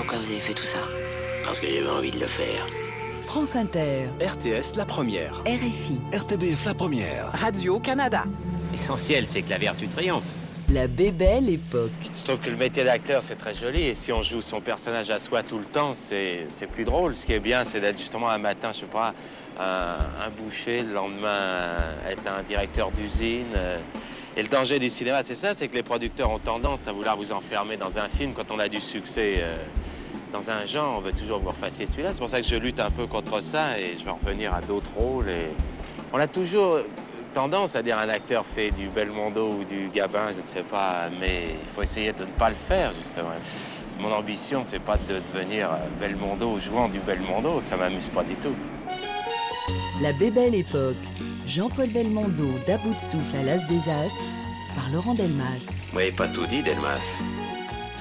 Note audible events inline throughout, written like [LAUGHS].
Pourquoi vous avez fait tout ça Parce que j'avais envie de le faire. France Inter, RTS la première. RFI, RTBF la première. Radio-Canada. L'essentiel, c'est que la vertu triomphe. la bébelle époque. Je trouve que le métier d'acteur, c'est très joli. Et si on joue son personnage à soi tout le temps, c'est c'est plus drôle. Ce qui est bien, c'est d'être justement un matin, je sais pas, un, un boucher, le lendemain, être un directeur d'usine. euh. Et le danger du cinéma, c'est ça, c'est que les producteurs ont tendance à vouloir vous enfermer dans un film quand on a du succès. euh, dans un genre, on veut toujours que vous refassiez celui-là. C'est pour ça que je lutte un peu contre ça et je vais en revenir à d'autres rôles. Et on a toujours tendance à dire un acteur fait du Belmondo ou du Gabin, je ne sais pas, mais il faut essayer de ne pas le faire, justement. Mon ambition, c'est pas de devenir Belmondo jouant du Belmondo, ça m'amuse pas du tout. La bébelle époque. Jean-Paul Belmondo d'à bout de souffle à l'As des As par Laurent Delmas. Vous m'avez pas tout dit, Delmas.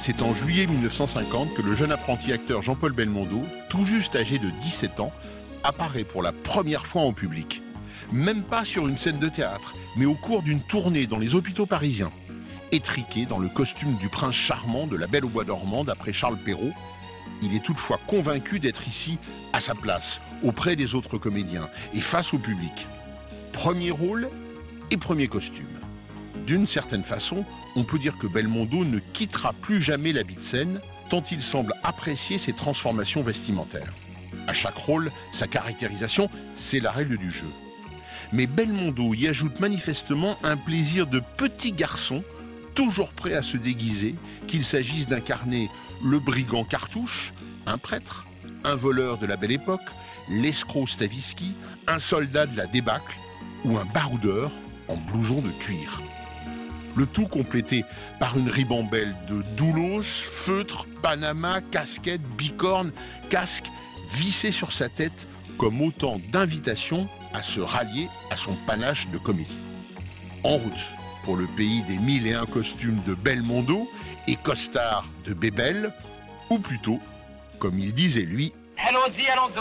C'est en juillet 1950 que le jeune apprenti acteur Jean-Paul Belmondo, tout juste âgé de 17 ans, apparaît pour la première fois en public. Même pas sur une scène de théâtre, mais au cours d'une tournée dans les hôpitaux parisiens. Étriqué dans le costume du prince charmant de La Belle au Bois dormant d'après Charles Perrault, il est toutefois convaincu d'être ici à sa place, auprès des autres comédiens et face au public. Premier rôle et premier costume. D'une certaine façon, on peut dire que Belmondo ne quittera plus jamais l'habit de scène, tant il semble apprécier ses transformations vestimentaires. À chaque rôle, sa caractérisation, c'est la règle du jeu. Mais Belmondo y ajoute manifestement un plaisir de petit garçon, toujours prêt à se déguiser, qu'il s'agisse d'incarner le brigand cartouche, un prêtre, un voleur de la belle époque, l'escroc Stavisky, un soldat de la débâcle ou un baroudeur en blouson de cuir. Le tout complété par une ribambelle de doulos, feutres, panama, casquettes, bicornes, casques vissés sur sa tête comme autant d'invitations à se rallier à son panache de comédie. En route pour le pays des mille et un costumes de Belmondo et costards de Bébel, ou plutôt, comme il disait lui, Allons-y, allons-y.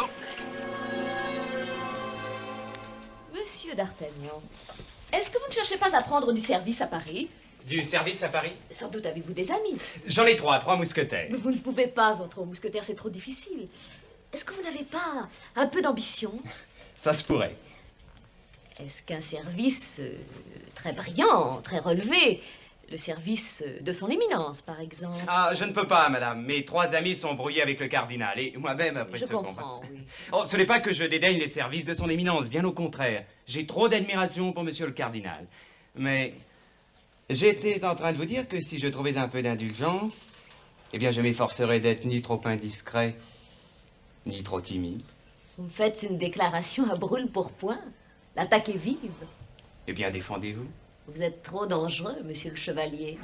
Monsieur d'Artagnan, est-ce que vous ne cherchez pas à prendre du service à Paris Du service à Paris Sans doute avez-vous des amis. J'en ai trois, trois mousquetaires. Vous ne pouvez pas entrer au mousquetaire, c'est trop difficile. Est-ce que vous n'avez pas un peu d'ambition [LAUGHS] Ça se pourrait. Est-ce qu'un service euh, très brillant, très relevé, le service euh, de son éminence, par exemple Ah, je ne peux pas, madame. Mes trois amis sont brouillés avec le cardinal et moi-même après Je ce combat. comprends, oui. [LAUGHS] Oh, ce n'est pas que je dédaigne les services de son éminence, bien au contraire. J'ai trop d'admiration pour monsieur le cardinal. Mais j'étais en train de vous dire que si je trouvais un peu d'indulgence, eh bien je m'efforcerais d'être ni trop indiscret, ni trop timide. Vous me faites une déclaration à brûle pour point. L'attaque est vive. Eh bien défendez-vous. Vous êtes trop dangereux, monsieur le chevalier.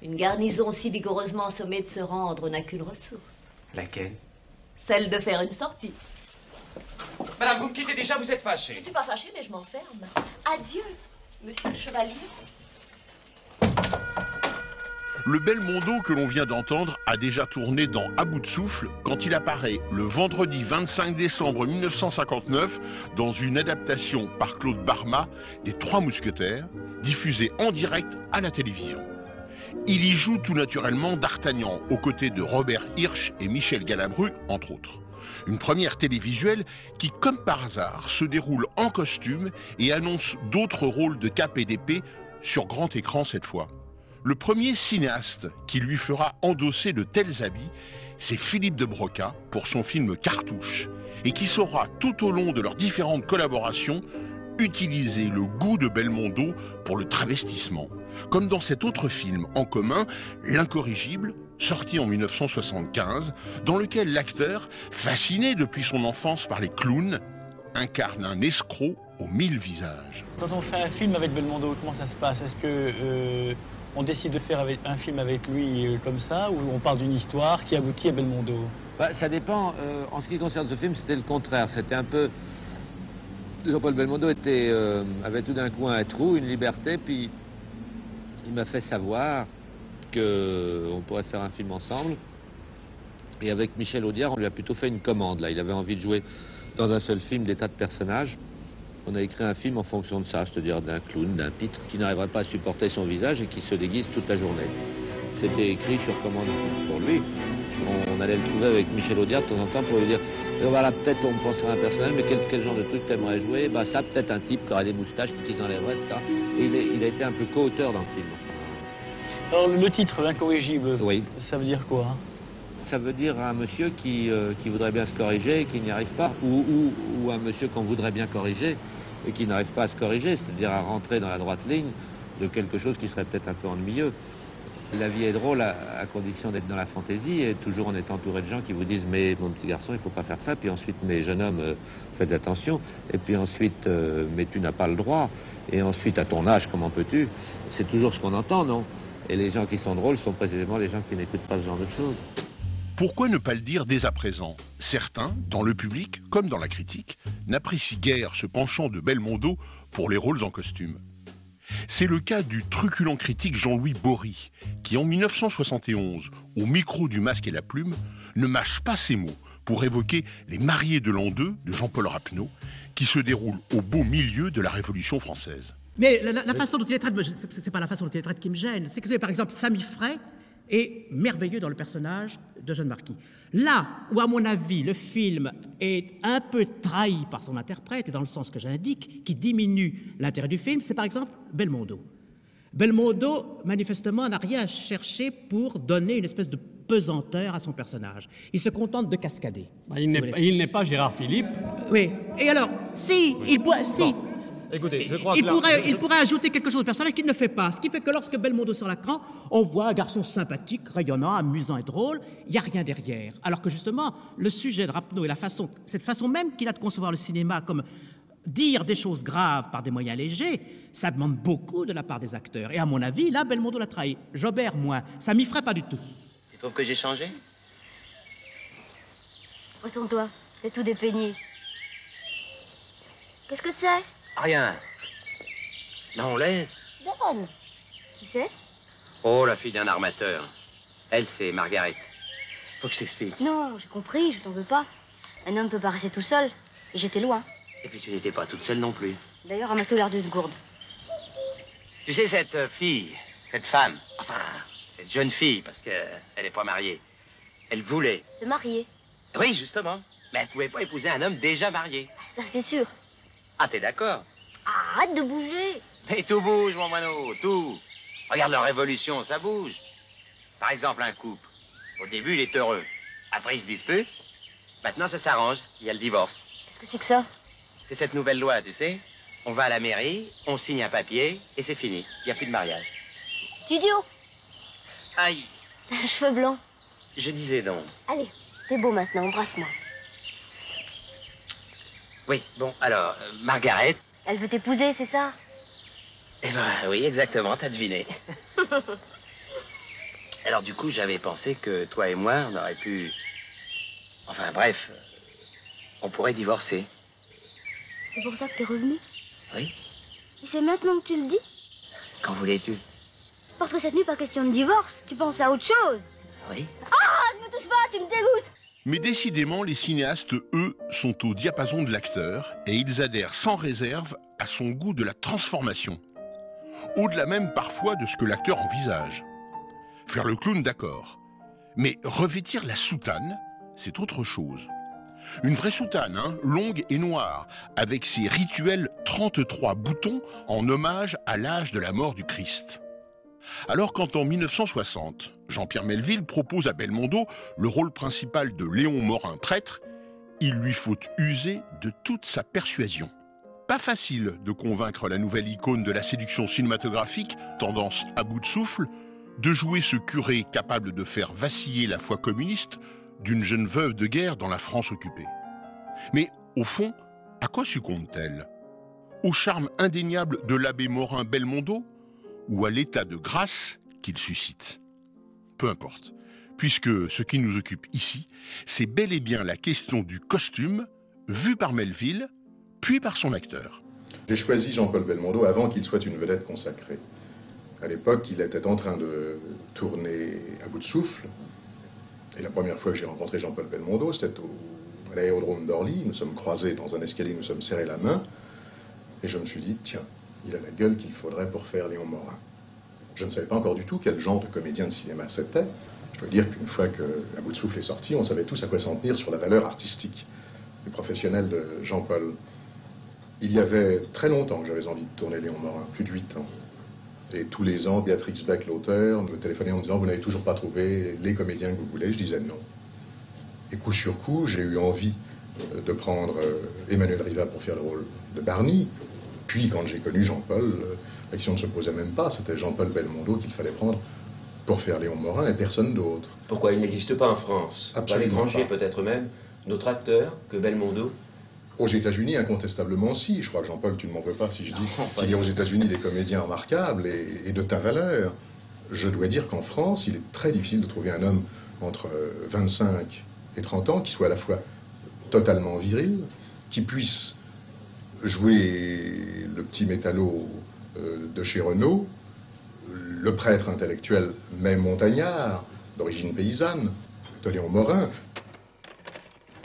Une garnison si vigoureusement sommée de se rendre n'a qu'une ressource. Laquelle? Celle de faire une sortie. Madame, vous me quittez déjà, vous êtes fâchée. Je suis pas fâchée, mais je m'enferme. Adieu, monsieur le chevalier. Le Belmondo que l'on vient d'entendre a déjà tourné dans À bout de souffle quand il apparaît le vendredi 25 décembre 1959 dans une adaptation par Claude Barma des Trois Mousquetaires, diffusée en direct à la télévision. Il y joue tout naturellement d'Artagnan aux côtés de Robert Hirsch et Michel Galabru, entre autres. Une première télévisuelle qui, comme par hasard, se déroule en costume et annonce d'autres rôles de cap et d'épée sur grand écran cette fois. Le premier cinéaste qui lui fera endosser de tels habits, c'est Philippe de Broca pour son film Cartouche, et qui saura tout au long de leurs différentes collaborations utiliser le goût de Belmondo pour le travestissement, comme dans cet autre film en commun, L'incorrigible, sorti en 1975, dans lequel l'acteur, fasciné depuis son enfance par les clowns, incarne un escroc aux mille visages. Quand on fait un film avec Belmondo, comment ça se passe? Est-ce que euh, on décide de faire un film avec lui euh, comme ça, ou on parle d'une histoire qui aboutit à Belmondo? Bah, Ça dépend. Euh, en ce qui concerne ce film, c'était le contraire. C'était un peu... Jean-Paul Belmondo était, euh, avait tout d'un coup un trou, une liberté, puis il m'a fait savoir qu'on pourrait faire un film ensemble. Et avec Michel Audiard, on lui a plutôt fait une commande. Là, il avait envie de jouer dans un seul film des tas de personnages. On a écrit un film en fonction de ça, c'est-à-dire d'un clown, d'un pitre qui n'arriverait pas à supporter son visage et qui se déguise toute la journée. C'était écrit sur commande pour lui. On, allait le trouver avec Michel Audiard de temps en temps pour lui dire eh, voilà, peut-être on penserait à un personnage, mais quel, genre de truc t'aimerais jouer? Bah ça, peut-être un type qui aurait des moustaches, petits enlèveraient, etc. Et il, a été un peu co-auteur dans le film. Alors le titre, l'incorrigible, oui. ça veut dire quoi ça veut dire un monsieur qui, euh, qui voudrait bien se corriger et qui n'y arrive pas, ou, un monsieur qu'on voudrait bien corriger et qui n'arrive pas à se corriger, c'est-à-dire à rentrer dans la droite ligne de quelque chose qui serait peut-être un peu ennuyeux. La vie est drôle à, condition d'être dans la fantaisie et toujours en étant entouré de gens qui vous disent mais mon petit garçon il faut pas faire ça. Puis ensuite mais jeune homme euh, faites attention. Et puis ensuite euh, mais tu n'as pas le droit. Et ensuite à ton âge comment peux-tu? C'est toujours ce qu'on entend non? Et les gens qui sont drôles sont précisément les gens qui n'écoutent pas ce genre de choses. Pourquoi ne pas le dire dès à présent? Certains, dans le public comme dans la critique, n'apprécient guère ce penchant de Belmondo pour les rôles en costume. C'est le cas du truculent critique Jean-Louis Bory, qui en 1971, au micro du masque et la plume, ne mâche pas ses mots pour évoquer Les mariés de l'an 2 de Jean-Paul Rapneau, qui se déroule au beau milieu de la Révolution française. Mais la, façon dont il est traité, c'est pas la façon dont il est traité qui me gêne, c'est que par exemple Samy Frey est merveilleux dans le personnage de Jeanne Marquis. Là où, à mon avis, le film est un peu trahi par son interprète, et dans le sens que j'indique, qui diminue l'intérêt du film, c'est par exemple Belmondo. Belmondo, manifestement, n'a rien cherché pour donner une espèce de pesanteur à son personnage. Il se contente de cascader. Bah, il n'est pas Gérard Philippe. Oui. Et alors, si, il, si, Écoutez, je crois il, pourrait, il pourrait ajouter quelque chose de personnel qu'il ne fait pas. Ce qui fait que lorsque Belmondo sur l'écran, on voit un garçon sympathique, rayonnant, amusant et drôle. Il n'y a rien derrière. Alors que justement, le sujet de Rapneau et la façon, cette façon même qu'il a de concevoir le cinéma comme dire des choses graves par des moyens légers, ça demande beaucoup de la part des acteurs. Et à mon avis, là, Belmondo l'a trahi. Jobert, moins. Ça m'y ferait pas du tout. Tu trouves que j'ai changé? Retourne-toi. C'est tout dépeigné. Qu'est-ce que c'est? Rien. Non, laisse. Donne. Qui c'est Oh, la fille d'un armateur. Elle, c'est Margaret. Faut que je t'explique. Non, j'ai compris, je t'en veux pas. Un homme peut pas rester tout seul. Et j'étais loin. Et puis tu n'étais pas toute seule non plus. D'ailleurs, elle m'a tout l'air d'une gourde. Tu sais, cette fille, cette femme, enfin, cette jeune fille, parce qu'elle n'est pas mariée, elle voulait. Se marier Oui, justement. Mais elle pouvait pas épouser un homme déjà marié. Ça, c'est sûr. Ah, t'es d'accord Arrête de bouger Mais tout bouge, mon moineau, tout. Regarde leur révolution, ça bouge. Par exemple, un couple. Au début, il est heureux. Après, il se dispute. Maintenant, ça s'arrange. Il y a le divorce. Qu'est-ce que c'est que ça C'est cette nouvelle loi, tu sais. On va à la mairie, on signe un papier, et c'est fini. Il n'y a plus de mariage. C'est idiot Aïe T'as un cheveu blanc. Je disais donc. Allez, t'es beau maintenant, embrasse-moi. Oui, bon, alors, euh, Margaret. Elle veut t'épouser, c'est ça? Eh ben oui, exactement, t'as deviné. [LAUGHS] alors du coup, j'avais pensé que toi et moi, on aurait pu... Enfin bref, on pourrait divorcer. C'est pour ça que t'es revenu? Oui. Et c'est maintenant que tu le dis? Quand voulais-tu? Parce que cette nuit, pas question de divorce. Tu penses à autre chose. Oui. Ah, ne me touche pas, tu me dégoûtes mais décidément, les cinéastes, eux, sont au diapason de l'acteur et ils adhèrent sans réserve à son goût de la transformation. Au-delà même parfois de ce que l'acteur envisage. Faire le clown, d'accord. Mais revêtir la soutane, c'est autre chose. Une vraie soutane, hein, longue et noire, avec ses rituels 33 boutons en hommage à l'âge de la mort du Christ. Alors quand en 1960, Jean-Pierre Melville propose à Belmondo le rôle principal de Léon Morin prêtre, il lui faut user de toute sa persuasion. Pas facile de convaincre la nouvelle icône de la séduction cinématographique, tendance à bout de souffle, de jouer ce curé capable de faire vaciller la foi communiste d'une jeune veuve de guerre dans la France occupée. Mais au fond, à quoi succombe-t-elle? Au charme indéniable de l'abbé Morin Belmondo ou à l'état de grâce qu'il suscite. Peu importe, puisque ce qui nous occupe ici, c'est bel et bien la question du costume, vu par Melville, puis par son acteur. J'ai choisi Jean-Paul Belmondo avant qu'il soit une vedette consacrée. À l'époque, il était en train de tourner à bout de souffle. Et la première fois que j'ai rencontré Jean-Paul Belmondo, c'était à l'aérodrome d'Orly. Nous sommes croisés dans un escalier, nous sommes serrés la main. Et je me suis dit, tiens, il a la gueule qu'il faudrait pour faire Léon Morin. Je ne savais pas encore du tout quel genre de comédien de cinéma c'était. Je dois dire qu'une fois que À bout souffle est sorti, on savait tous à quoi s'en tenir sur la valeur artistique du professionnel de Jean-Paul. Il y avait très longtemps que j'avais envie de tourner Léon Morin, plus de huit ans. Et tous les ans, Béatrix Beck, l'auteur, me téléphonait en disant Vous n'avez toujours pas trouvé les comédiens que vous voulez Je disais non. Et coup sur coup, j'ai eu envie euh, de prendre euh, Emmanuel Riva pour faire le rôle de Barney. Puis, quand j'ai connu Jean-Paul, euh, la question ne se posait même pas. C'était Jean-Paul Belmondo qu'il fallait prendre pour faire Léon Morin et personne d'autre. Pourquoi il n'existe pas en France? Pas l'étranger peut-être même D'autres acteurs que Belmondo aux États-Unis, incontestablement, si. Je crois que Jean-Paul, tu ne m'en veux pas si je dis qu'il y a aux États-Unis des comédiens remarquables et, de ta valeur. Je dois dire qu'en France, il est très difficile de trouver un homme entre 25 euh, et 30 ans qui soit à la fois totalement viril, qui puisse jouer le petit métallo euh, de chez Renault, le prêtre intellectuel même montagnard, d'origine paysanne, de Léon Morin,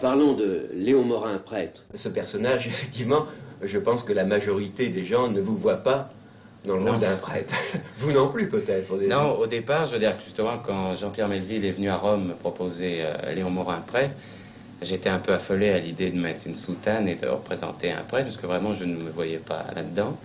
Parlons de Léon Morin, prêtre. Ce personnage, [LAUGHS] effectivement, je pense que la majorité des gens ne vous voient pas dans le rôle d'un prêtre. [LAUGHS] vous non plus, peut-être. Non, au départ, je veux dire que justement, quand Jean-Pierre Melville est venu à Rome me proposer euh, Léon Morin prêtre, j'étais un peu affolé à l'idée de mettre une soutane et de représenter un prêtre, parce que vraiment, je ne me voyais pas là-dedans.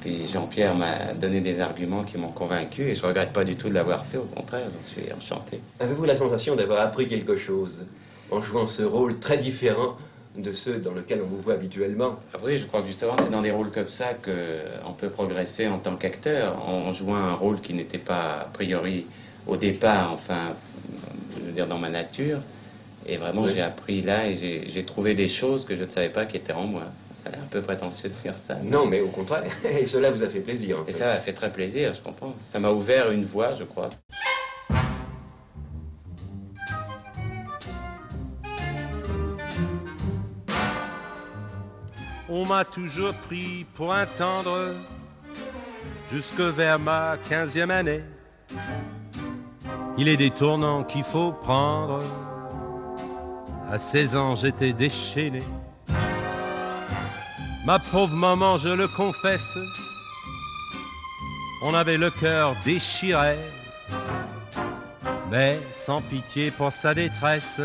Puis Jean-Pierre m'a donné des arguments qui m'ont convaincu et je ne regrette pas du tout de l'avoir fait, au contraire, j'en suis enchanté. Avez-vous la sensation d'avoir appris quelque chose en jouant ce rôle très différent de ceux dans lesquels on vous voit habituellement? Oui, je crois que justement c'est dans des rôles comme ça qu'on peut progresser en tant qu'acteur, en jouant un rôle qui n'était pas a priori au départ, enfin, je veux dire dans ma nature. Et vraiment j'ai appris là et j'ai trouvé des choses que je ne savais pas qui étaient en moi. Ça a l'air un peu prétentieux de dire ça. Non, mais au contraire, [LAUGHS] et cela vous a fait plaisir. et ça m'a fait très plaisir, je comprends. Ça m'a ouvert une voie, je crois. on m'a toujours pris pour un tendre jusque vers ma quinzième année. Il est des tournants qu'il faut prendre. À 16 ans, j'étais déchaîné. Ma pauvre maman, je le confesse, on avait le cœur déchiré, mais sans pitié pour sa détresse.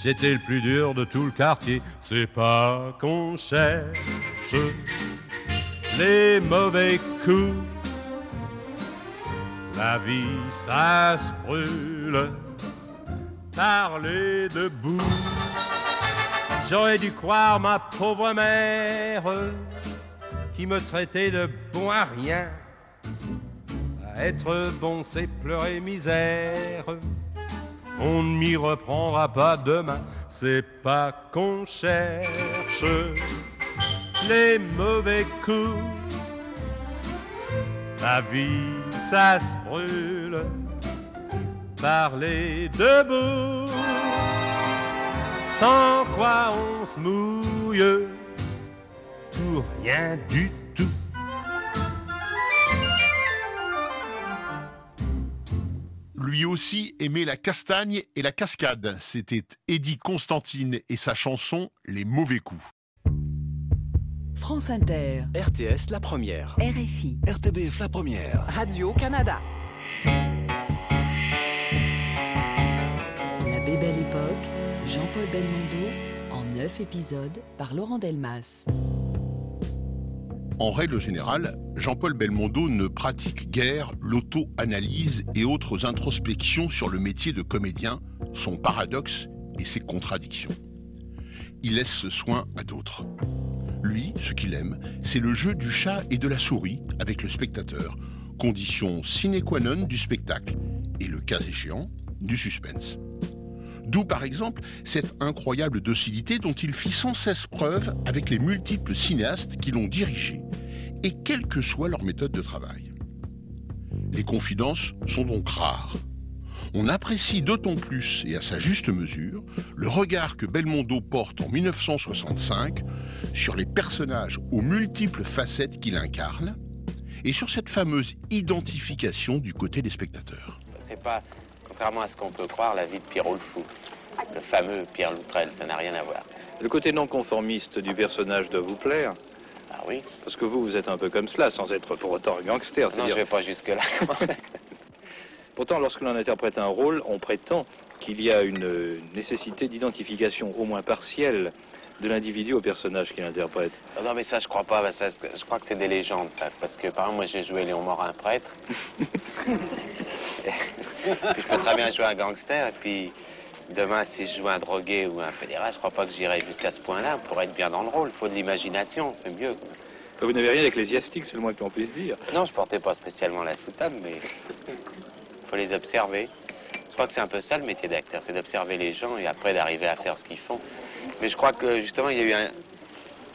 J'étais le plus dur de tout le quartier. C'est pas qu'on cherche les mauvais coups. La vie, ça se brûle. Parler debout. J'aurais dû croire ma pauvre mère qui me traitait de bon à rien. être bon, c'est pleurer misère on ne m'y reprendra pas demain. C'est pas qu'on cherche les mauvais coups. La vie, ça se brûle. Parler debout, sans quoi on se mouille pour rien du tout. lui aussi aimait la castagne et la cascade. C'était Eddie Constantine et sa chanson Les mauvais coups. France Inter. RTS La Première. RFI. RTBF La Première. Radio-Canada. La Bébelle Époque, Jean-Paul Belmondo, en neuf épisodes par Laurent Delmas. En règle générale, Jean-Paul Belmondo ne pratique guère l'auto-analyse et autres introspections sur le métier de comédien, son paradoxe et ses contradictions. Il laisse ce soin à d'autres. Lui, ce qu'il aime, c'est le jeu du chat et de la souris avec le spectateur, condition sine qua non du spectacle et, le cas échéant, du suspense. D'où par exemple cette incroyable docilité dont il fit sans cesse preuve avec les multiples cinéastes qui l'ont dirigé, et quelle que soit leur méthode de travail. Les confidences sont donc rares. On apprécie d'autant plus, et à sa juste mesure, le regard que Belmondo porte en 1965 sur les personnages aux multiples facettes qu'il incarne et sur cette fameuse identification du côté des spectateurs. C'est pas, contrairement à ce qu'on peut croire, la vie de Pierrot le Fou. Le fameux Pierre Loutrel, ça n'a rien à voir. Le côté non conformiste du personnage doit vous plaire Ah oui Parce que vous, vous êtes un peu comme cela, sans être pour autant un gangster. Non, je vais pas jusque-là. [LAUGHS] Pourtant, lorsque l'on interprète un rôle, on prétend qu'il y a une nécessité d'identification, au moins partielle, de l'individu au personnage qu'il interprète. Ah non, mais ça, je crois pas. Ça, je crois que c'est des légendes, ça. Parce que, par exemple, moi, j'ai joué Léon Morin, prêtre. [LAUGHS] [LAUGHS] puis je peux très bien jouer un gangster. Et puis, demain, si je joue un drogué ou un fédéral, je crois pas que j'irai jusqu'à ce point-là pour être bien dans le rôle. Il faut de l'imagination, c'est mieux. Vous n'avez rien d'ecclésiastique, c'est le moins que l'on puisse dire. Non, je portais pas spécialement la soutane, mais [LAUGHS] faut les observer. Je crois que c'est un peu ça le métier d'acteur, c'est d'observer les gens et après d'arriver à faire ce qu'ils font. Mais je crois que justement, il y a eu un.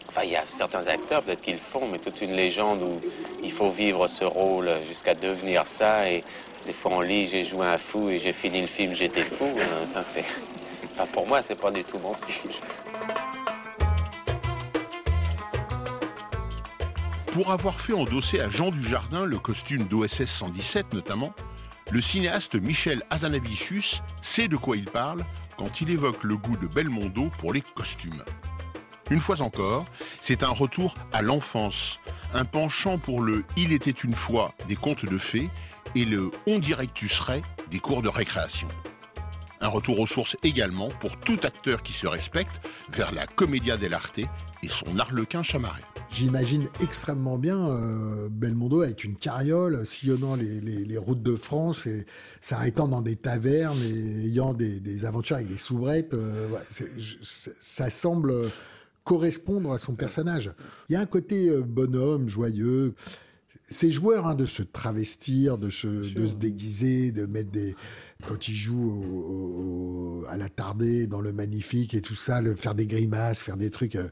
Enfin, il y a certains acteurs, peut-être qu'ils le font, mais toute une légende où il faut vivre ce rôle jusqu'à devenir ça. Et des fois, on lit, j'ai joué un fou et j'ai fini le film, j'étais fou. Euh, ça, c'est. Enfin, pour moi, c'est pas du tout mon style. Pour avoir fait endosser à Jean Dujardin le costume d'OSS 117 notamment, le cinéaste Michel Azanavicius sait de quoi il parle quand il évoque le goût de Belmondo pour les costumes. Une fois encore, c'est un retour à l'enfance, un penchant pour le Il était une fois des contes de fées et le On dirait que tu serais des cours de récréation. Un retour aux sources également pour tout acteur qui se respecte vers la commedia dell'arte et son arlequin chamarré. J'imagine extrêmement bien euh, Belmondo avec une carriole sillonnant les, routes de France et s'arrêtant dans des tavernes et ayant des, aventures avec des soubrettes. Euh, ça semble correspondre à son personnage. Il y a un côté euh, bonhomme, joyeux. C'est joueur hein, de se travestir, de se, de se déguiser, de mettre des, quand il joue à la tardée, dans le magnifique et tout ça, le, faire des grimaces, faire des trucs. Euh,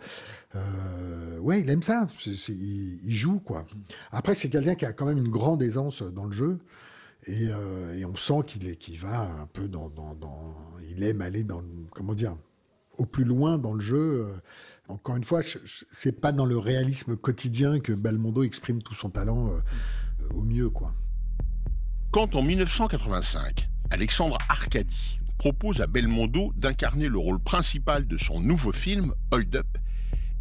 euh, ouais, il aime ça. il, joue, quoi. Après, c'est quelqu'un qui a quand même une grande aisance dans le jeu. Et, euh, on sent qu'il va un peu dans, Il aime aller dans. Comment dire Au plus loin dans le jeu. Encore une fois, c'est pas dans le réalisme quotidien que Belmondo exprime tout son talent au mieux. Quand en 1985, Alexandre Arcadi propose à Belmondo d'incarner le rôle principal de son nouveau film, Hold Up,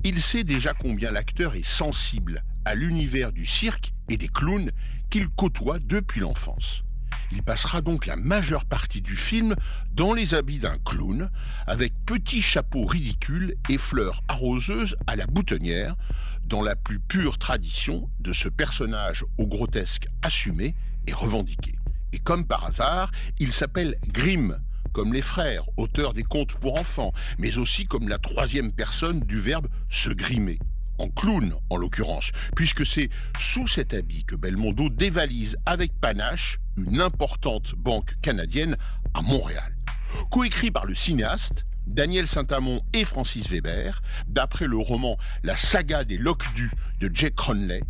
il sait déjà combien l'acteur est sensible à l'univers du cirque et des clowns qu'il côtoie depuis l'enfance. Il passera donc la majeure partie du film dans les habits d'un clown, avec petits chapeaux ridicules et fleurs arroseuses à la boutonnière, dans la plus pure tradition de ce personnage au grotesque assumé et revendiqué. Et comme par hasard, il s'appelle Grimm, comme les frères, auteurs des contes pour enfants, mais aussi comme la troisième personne du verbe se grimer. En clown, en l'occurrence, puisque c'est sous cet habit que Belmondo dévalise avec panache une importante banque canadienne à Montréal. Coécrit par le cinéaste, Daniel Saint-Amond et Francis Weber, d'après le roman La saga des Loques-Du de Jack Cronley,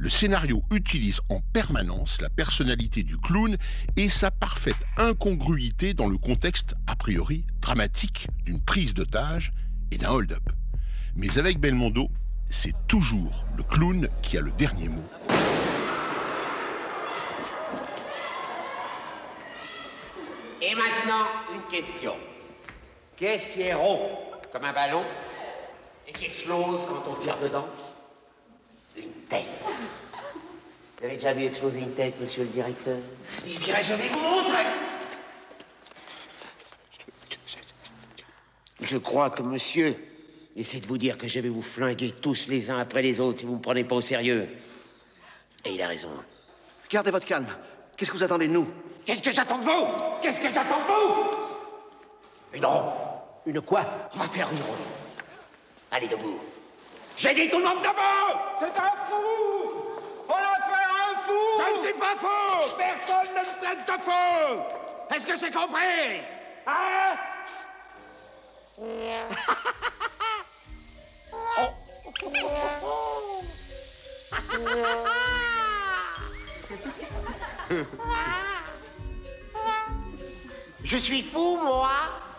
le scénario utilise en permanence la personnalité du clown et sa parfaite incongruité dans le contexte a priori dramatique d'une prise d'otage et d'un hold-up. Mais avec Belmondo, c'est toujours le clown qui a le dernier mot. Et maintenant, une question. Qu'est-ce qui est rond comme un ballon et qui explose quand on tire dedans? Une tête. Vous avez déjà vu exploser une tête, monsieur le directeur? Eh bien, je vais vous montrer Je crois que monsieur essaie de vous dire que je vais vous flinguer tous les uns après les autres si vous ne me prenez pas au sérieux. Et il a raison. Gardez votre calme. Qu'est-ce que vous attendez de nous? Qu'est-ce que j'attends de vous? Qu'est-ce que j'attends de vous? Une ronde. Une quoi? On va faire une ronde. Allez debout. J'ai dit tout le monde debout C'est un fou On a fait un fou Je ne suis pas fou Personne ne me traite de fou Est-ce que j'ai compris? Hein? [LAUGHS] Je suis fou, moi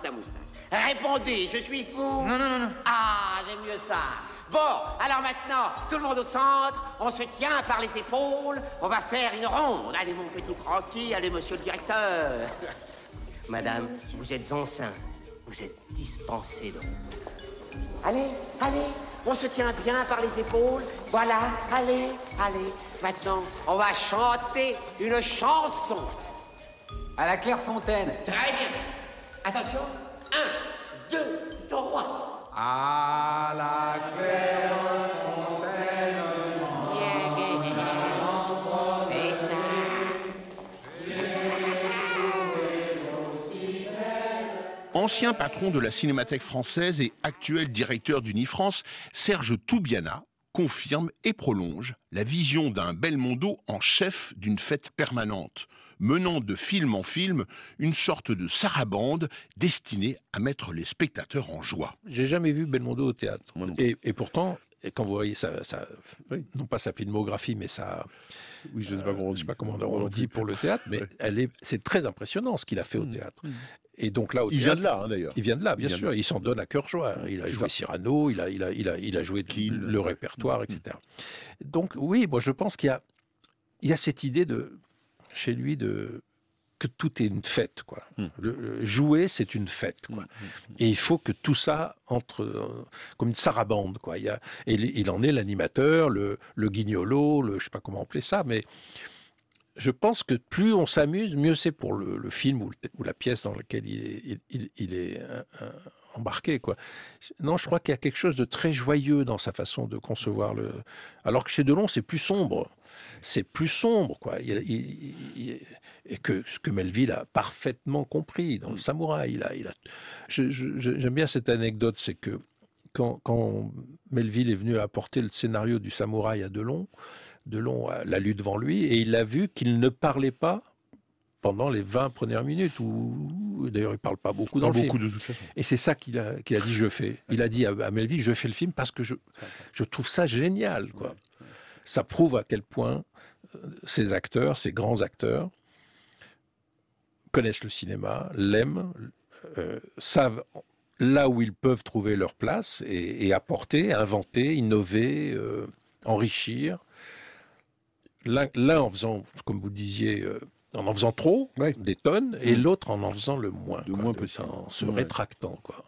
Ta moustache. Répondez, je suis fou Non, non, non, non. Ah, j'aime mieux ça. Bon, alors maintenant, tout le monde au centre, on se tient par les épaules, on va faire une ronde. Allez, mon petit Francky, allez, monsieur le directeur. [LAUGHS] Madame, vous êtes enceinte, vous êtes dispensée donc. Allez, allez, on se tient bien par les épaules. Voilà, allez, allez. Maintenant, on va chanter une chanson. À la Clairefontaine. Très bien. Attention. Un, deux, trois. À la Clairefontaine. Ancien patron de la Cinémathèque française et actuel directeur d'Unifrance, Serge Toubiana confirme et prolonge la vision d'un Belmondo en chef d'une fête permanente, menant de film en film une sorte de sarabande destinée à mettre les spectateurs en joie. J'ai jamais vu Belmondo au théâtre. Et, et pourtant, et quand vous voyez ça, ça non pas sa filmographie, mais ça, oui, je ne sais pas comment on dit, pas comment on dit pour le théâtre, mais [LAUGHS] elle est, c'est très impressionnant ce qu'il a fait au théâtre. Et donc là, au il théâtre, vient de là, hein, d'ailleurs. Il vient de là, bien Il sûr. de- Il s'en donne à cœur joie. Il a joué ça. Cyrano, il a, il a, il a, il a joué le répertoire, etc. Donc oui, moi je pense qu'il y a, il y a cette idée de, chez lui, de que tout est une fête, quoi. Le- le- jouer, c'est une fête, quoi. Et il faut que tout ça entre euh, comme une sarabande, quoi. Il y a, et il, en est l'animateur, le, le guignolo, le, je sais pas comment appeler ça, mais je pense que plus on s'amuse, mieux c'est pour le, le film ou, la pièce dans laquelle il est, il, il- il est euh, euh, embarqué. Quoi. Non, je crois qu'il y a quelque chose de très joyeux dans sa façon de concevoir le. Alors que chez Delon, c'est plus sombre. C'est plus sombre, quoi. Il- et que que Melville a parfaitement compris dans le Samouraï. Il a, J'aime bien cette anecdote, c'est que quand, quand Melville est venu apporter le scénario du Samouraï à Delon, Delon l'a lu devant lui et il a vu qu'il ne parlait pas pendant les 20 premières minutes, ou d'ailleurs il parle pas beaucoup dans Pas le beaucoup film. de toute façon. Et c'est ça qu'il a, qu'il a dit je fais. Il a dit à, à Melville je fais le film parce que je, je trouve ça génial. Quoi. Ça prouve à quel point euh, ces acteurs, ces grands acteurs, connaissent le cinéma, l'aiment, euh, savent là où ils peuvent trouver leur place et, et apporter, inventer, innover, euh, enrichir. L'un en faisant, comme vous disiez, euh, en en faisant trop, des tonnes, et l'autre en en faisant le moins, quoi, de- en se Ouais. rétractant. Quoi.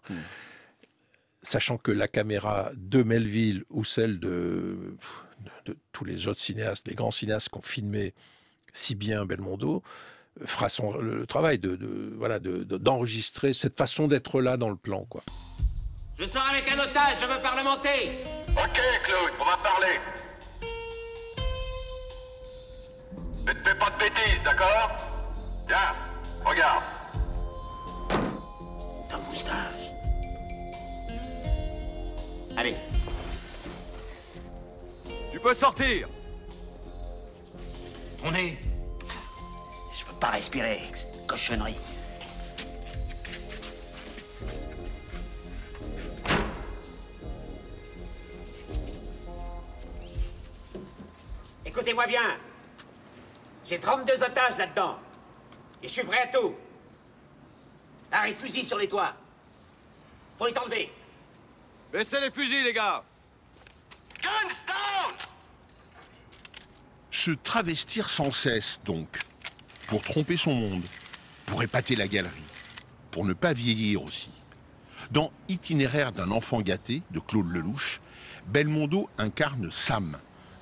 Sachant que la caméra de Melville ou celle de, de, de tous les autres cinéastes, les grands cinéastes qui ont filmé si bien Belmondo, euh, fera son, le, le travail de, de- voilà de- de- d'enregistrer cette façon d'être là dans le plan. Quoi. Je sors avec un otage, je veux parlementer. Ok, Claude, on va parler. Ne te fais pas de bêtises, d'accord? Tiens, regarde. Ta moustache. Allez. Tu peux sortir. On est. Je peux pas respirer, avec cette cochonnerie. Écoutez-moi bien. J'ai 32 otages là-dedans. Et je suis prêt à tout. Arrête, fusil sur les toits. Faut les enlever. Baissez les fusils, les gars. Se travestir sans cesse, donc, pour tromper son monde, pour épater la galerie, pour ne pas vieillir aussi. Dans Itinéraire d'un enfant gâté de Claude Lelouch, Belmondo incarne Sam,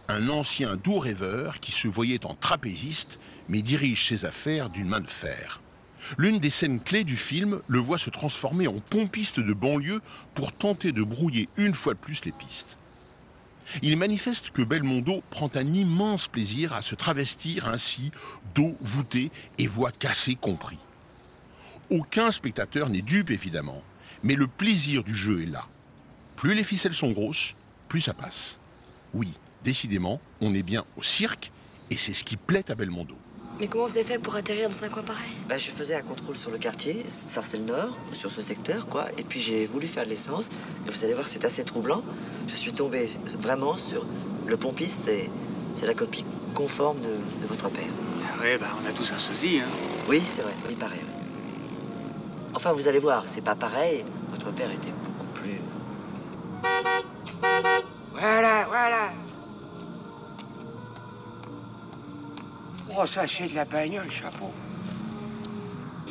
un ancien doux rêveur qui se voyait en trapéziste mais dirige ses affaires d'une main de fer. L'une des scènes clés du film le voit se transformer en pompiste de banlieue pour tenter de brouiller une fois de plus les pistes. Il manifeste que Belmondo prend un immense plaisir à se travestir ainsi, dos voûté et voix cassée compris. Aucun spectateur n'est dupe évidemment, mais le plaisir du jeu est là. Plus les ficelles sont grosses, plus ça passe. Oui, décidément, on est bien au cirque et c'est ce qui plaît à Belmondo. Mais comment vous avez fait pour atterrir dans un coin pareil? Bah, je faisais un contrôle sur le quartier, ça c'est le nord, sur ce secteur, quoi. Et puis j'ai voulu faire de l'essence. Et vous allez voir, c'est assez troublant. Je suis tombé vraiment sur le pompiste, c'est, c'est la copie conforme de, de votre père. Ouais, bah on a tous un sosie, hein. Oui, c'est vrai, il paraît. Enfin, vous allez voir, c'est pas pareil. Votre père était beaucoup plus. Voilà, voilà. Oh, ça, c'est de la bagnole, chapeau.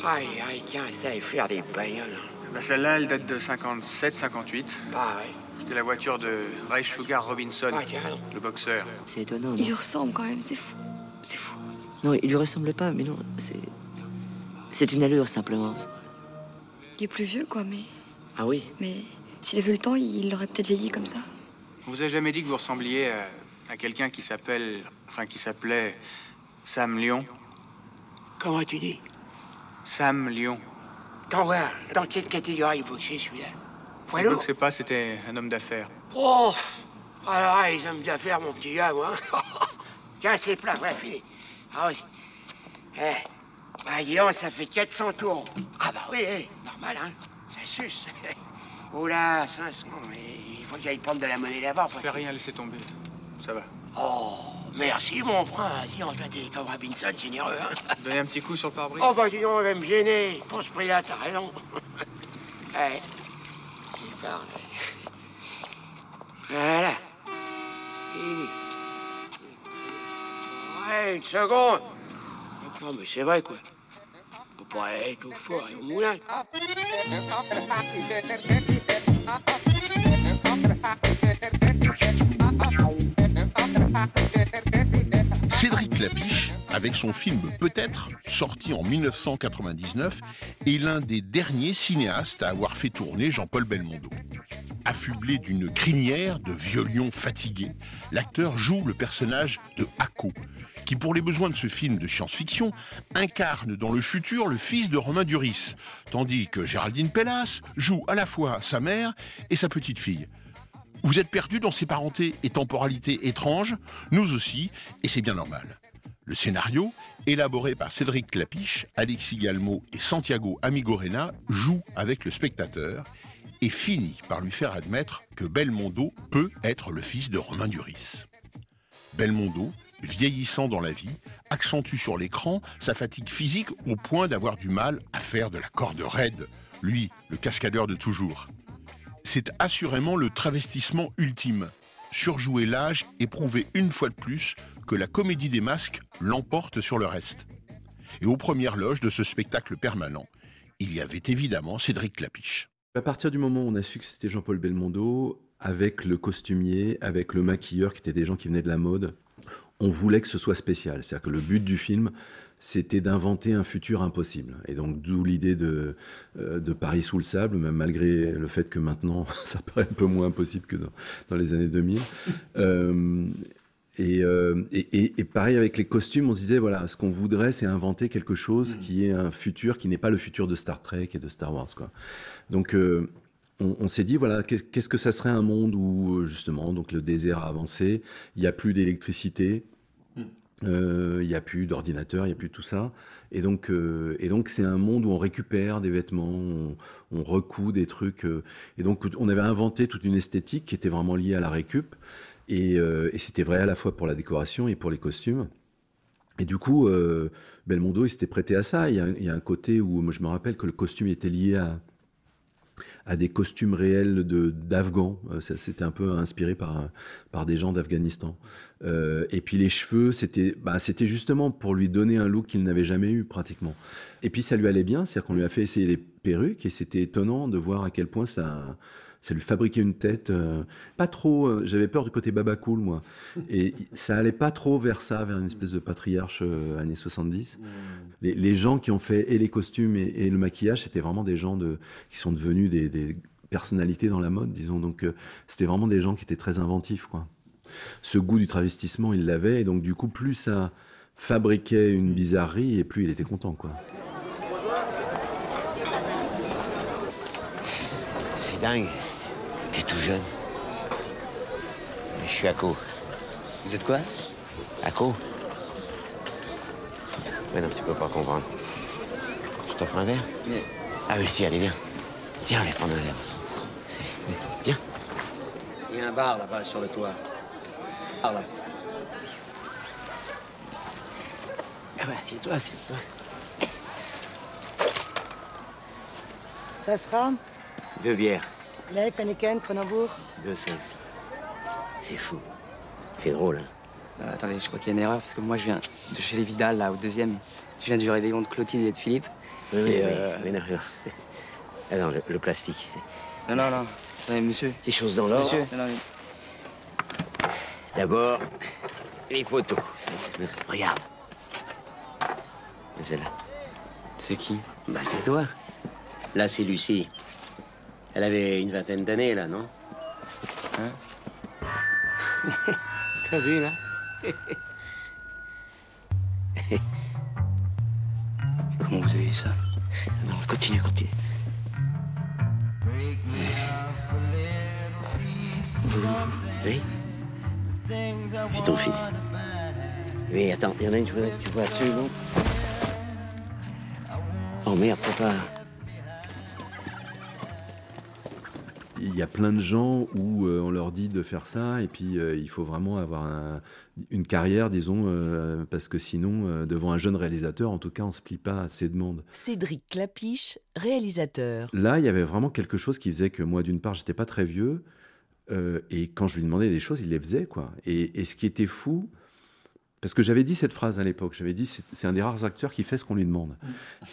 Aïe, aïe, tiens, ça faire des bagnoles. Bah celle-là, elle date de 57, 58. Bah ouais. C'était la voiture de Ray Sugar Robinson, Ah, tiens. le boxeur. C'est étonnant, Il lui ressemble quand même, c'est fou. C'est fou. Non, il lui ressemble pas, mais non, c'est. C'est une allure, simplement. Il est plus vieux, quoi, mais. Ah oui Mais s'il avait eu le temps, il aurait peut-être vieilli comme ça. On vous a jamais dit que vous ressembliez à, à quelqu'un qui s'appelle... Enfin, qui s'appelait Sam Lyon Comment tu dis Sam Lyon. T'en vois, dans quelle catégorie il faut que c'est celui-là Je ne lourd sais pas, c'était un homme d'affaires. Oh Alors, les hommes d'affaires, mon petit gars, moi. [LAUGHS] Tiens, c'est plat, voilà, fini. Ah oui. Eh, bah, dis donc, ça fait 400 tours. Ah bah oui, eh, normal, hein. Ça suce. Oula, 500. et Il faut que j'aille prendre de la monnaie là-bas. Fais rien, laissez tomber. Ça va. Oh, merci, mon frère. Si, on toi, t'es comme Robinson, généreux, hein. [LAUGHS] Donnez un petit coup sur le pare-brise. Oh, bah, dis donc, on va me gêner. Pour ce prix-là, t'as raison. ouais. [LAUGHS] C'est parfait. [LAUGHS] Voilà. Fini. Ouais, une seconde. Non, mais c'est vrai, quoi. On peut pas être au four et au moulin. Cédric Clapiche, avec son film Peut-être, sorti en 1999, est l'un des derniers cinéastes à avoir fait tourner Jean-Paul Belmondo. Affublé d'une crinière de vieux fatigué, l'acteur joue le personnage de Hako, qui pour les besoins de ce film de science-fiction incarne dans le futur le fils de Romain Duris, tandis que Géraldine Pellas joue à la fois sa mère et sa petite fille. Vous êtes perdu dans ces parentés et temporalités étranges Nous aussi, et c'est bien normal. Le scénario, élaboré par Cédric Clapiche, Alexis Galmo et Santiago Amigorena, joue avec le spectateur et finit par lui faire admettre que Belmondo peut être le fils de Romain Duris. Belmondo, vieillissant dans la vie, accentue sur l'écran sa fatigue physique au point d'avoir du mal à faire de la corde raide, lui, le cascadeur de toujours. C'est assurément le travestissement ultime. Surjouer l'âge et prouver une fois de plus que la comédie des masques l'emporte sur le reste. Et aux premières loges de ce spectacle permanent, il y avait évidemment Cédric Clapiche. À partir du moment où on a su que c'était Jean-Paul Belmondo, avec le costumier, avec le maquilleur, qui étaient des gens qui venaient de la mode, on voulait que ce soit spécial. C'est-à-dire que le but du film, c'était d'inventer un futur impossible. Et donc, d'où l'idée de, euh, de Paris sous le sable, même malgré le fait que maintenant, [LAUGHS] ça paraît un peu moins impossible que dans, dans les années 2000. [LAUGHS] Euh, et, euh, et, et- pareil avec les costumes, on se disait, voilà, ce qu'on voudrait, c'est inventer quelque chose qui est un futur qui n'est pas le futur de Star Trek et de Star Wars. Quoi. Donc, euh, on, on s'est dit, voilà, qu'est- qu'est-ce que ça serait un monde où, justement, donc le désert a avancé, il n'y a plus d'électricité, euh, il n'y a plus d'ordinateur, il n'y a plus tout ça. Et donc, euh, et donc c'est un monde où on récupère des vêtements, on, on recoud des trucs. euh, et donc, on avait inventé toute une esthétique qui était vraiment liée à la récup. Et, euh, c'était vrai à la fois pour la décoration et pour les costumes. Et du coup, euh, Belmondo, il s'était prêté à ça. Il y, a, un côté où, je me rappelle que le costume était lié à, à des costumes réels d'Afghans. Euh, C'était un peu inspiré par, par des gens d'Afghanistan. Euh, et puis les cheveux, c'était bah, c'était justement pour lui donner un look qu'il n'avait jamais eu pratiquement. Et puis ça lui allait bien, c'est-à-dire qu'on lui a fait essayer les perruques et c'était étonnant de voir à quel point ça ça lui fabriquait une tête euh, pas trop. euh, J'avais peur du côté baba cool moi, et [LAUGHS] ça allait pas trop vers ça, vers une espèce de patriarche euh, années 70. Les, les gens qui ont fait et les costumes et, et le maquillage, c'était vraiment des gens de, qui sont devenus des, des personnalités dans la mode, disons. Donc euh, c'était vraiment des gens qui étaient très inventifs, quoi. Ce goût du travestissement, il l'avait, et donc du coup, plus ça fabriquait une bizarrerie, et plus il était content, quoi. C'est dingue. Tout jeune. Je suis Ako. Vous êtes quoi? Ako. Mais non, tu peux pas comprendre. Je t'offre un verre? Ah oui, si, allez, viens. Viens, on va prendre un verre. [LAUGHS] Viens. Il y a un bar là-bas sur le toit. Par là. Ah bah, assieds-toi, assieds-toi. Ça sera Deux bières, Leif, Heineken, Cronenbourg deux 16. C'est fou. C'est drôle, hein Euh, attendez, je crois qu'il y a une erreur parce que moi je viens de chez les Vidal, là, au deuxième. Je viens du réveillon de Clotilde et de Philippe. Oui, oui, euh, oui, non, non. Ah non, le, le plastique. Non, non, non. Attendez, monsieur. Les choses dans l'ordre. Monsieur, non, non, mais- D'abord, les photos. Regarde. C'est là. C'est qui? Bah, c'est toi. Là, c'est Lucie. Elle avait une vingtaine d'années, là, non? Hein? [LAUGHS] T'as vu, là? [LAUGHS] Comment vous avez eu ça? Non, continue, continue. Oui J'ai ton fils. Oui, attends, il y en a une, tu vois, tu vois absolument. Oh merde, papa. Il y a plein de gens où euh, on leur dit de faire ça et puis euh, il faut vraiment avoir un- une carrière, disons, euh, parce que sinon, devant un jeune réalisateur, en tout cas, on se plie pas à ses demandes. Cédric Clapiche, réalisateur. Là, il y avait vraiment quelque chose qui faisait que moi, d'une part, j'étais pas très vieux et quand je lui demandais des choses, il les faisait, quoi. Et, et ce qui était fou, parce que j'avais dit cette phrase à l'époque, j'avais dit c'est un des rares acteurs qui fait ce qu'on lui demande.